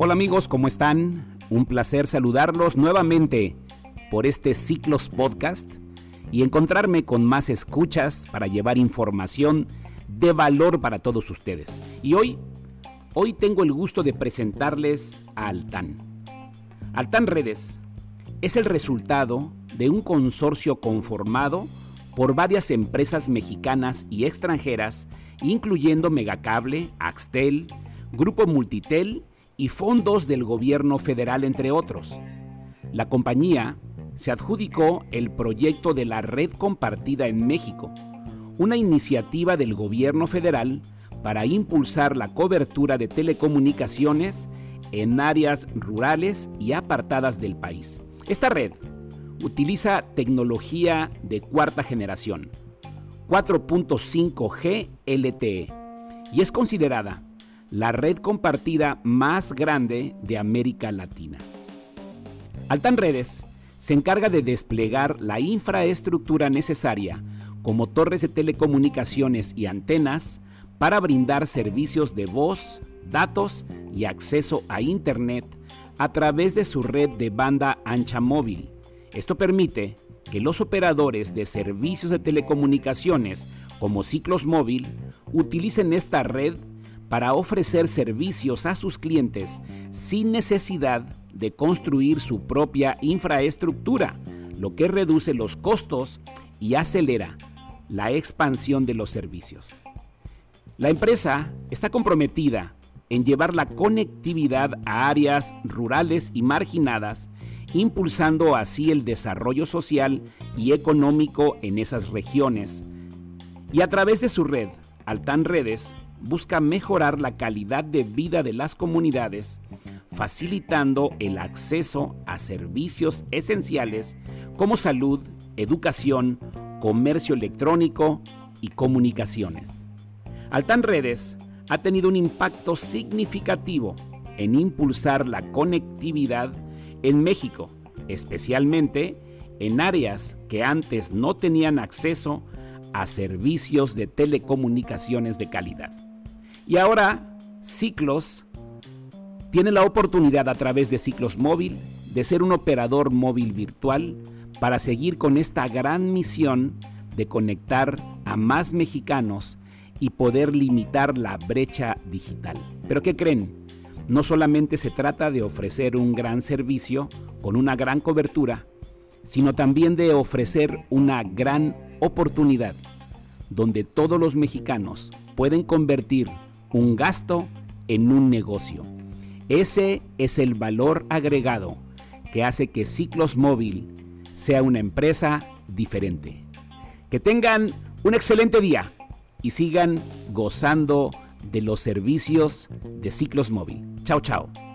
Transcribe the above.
Hola amigos, ¿cómo están? Un placer saludarlos nuevamente por este Ciclos Podcast y encontrarme con más escuchas para llevar información de valor para todos ustedes. Y hoy, hoy tengo el gusto de presentarles a Altan. Altan Redes es el resultado de un consorcio conformado por varias empresas mexicanas y extranjeras, incluyendo Megacable, Axtel, Grupo Multitel y fondos del gobierno federal, entre otros. La compañía se adjudicó el proyecto de la Red Compartida en México, una iniciativa del gobierno federal para impulsar la cobertura de telecomunicaciones en áreas rurales y apartadas del país. Esta red utiliza tecnología de cuarta generación, 4.5G LTE, y es considerada la red compartida más grande de América Latina. Altan Redes se encarga de desplegar la infraestructura necesaria, como torres de telecomunicaciones y antenas, para brindar servicios de voz, datos y acceso a Internet a través de su red de banda ancha móvil. Esto permite que los operadores de servicios de telecomunicaciones como Ciclos Móvil utilicen esta red para ofrecer servicios a sus clientes sin necesidad de construir su propia infraestructura, lo que reduce los costos y acelera la expansión de los servicios. La empresa está comprometida en llevar la conectividad a áreas rurales y marginadas, impulsando así el desarrollo social y económico en esas regiones. Y a través de su red, Altan Redes, busca mejorar la calidad de vida de las comunidades, facilitando el acceso a servicios esenciales como salud, educación, comercio electrónico y comunicaciones. Altan Redes ha tenido un impacto significativo en impulsar la conectividad en México, especialmente en áreas que antes no tenían acceso a servicios de telecomunicaciones de calidad. Y ahora Ciclos tiene la oportunidad a través de Ciclos Móvil de ser un operador móvil virtual para seguir con esta gran misión de conectar a más mexicanos y poder limitar la brecha digital. Pero ¿qué creen? No solamente se trata de ofrecer un gran servicio con una gran cobertura, sino también de ofrecer una gran oportunidad donde todos los mexicanos pueden convertir un gasto en un negocio. Ese es el valor agregado que hace que Ciclos Móvil sea una empresa diferente. Que tengan un excelente día y sigan gozando de los servicios de Ciclos Móvil. Chao, chao.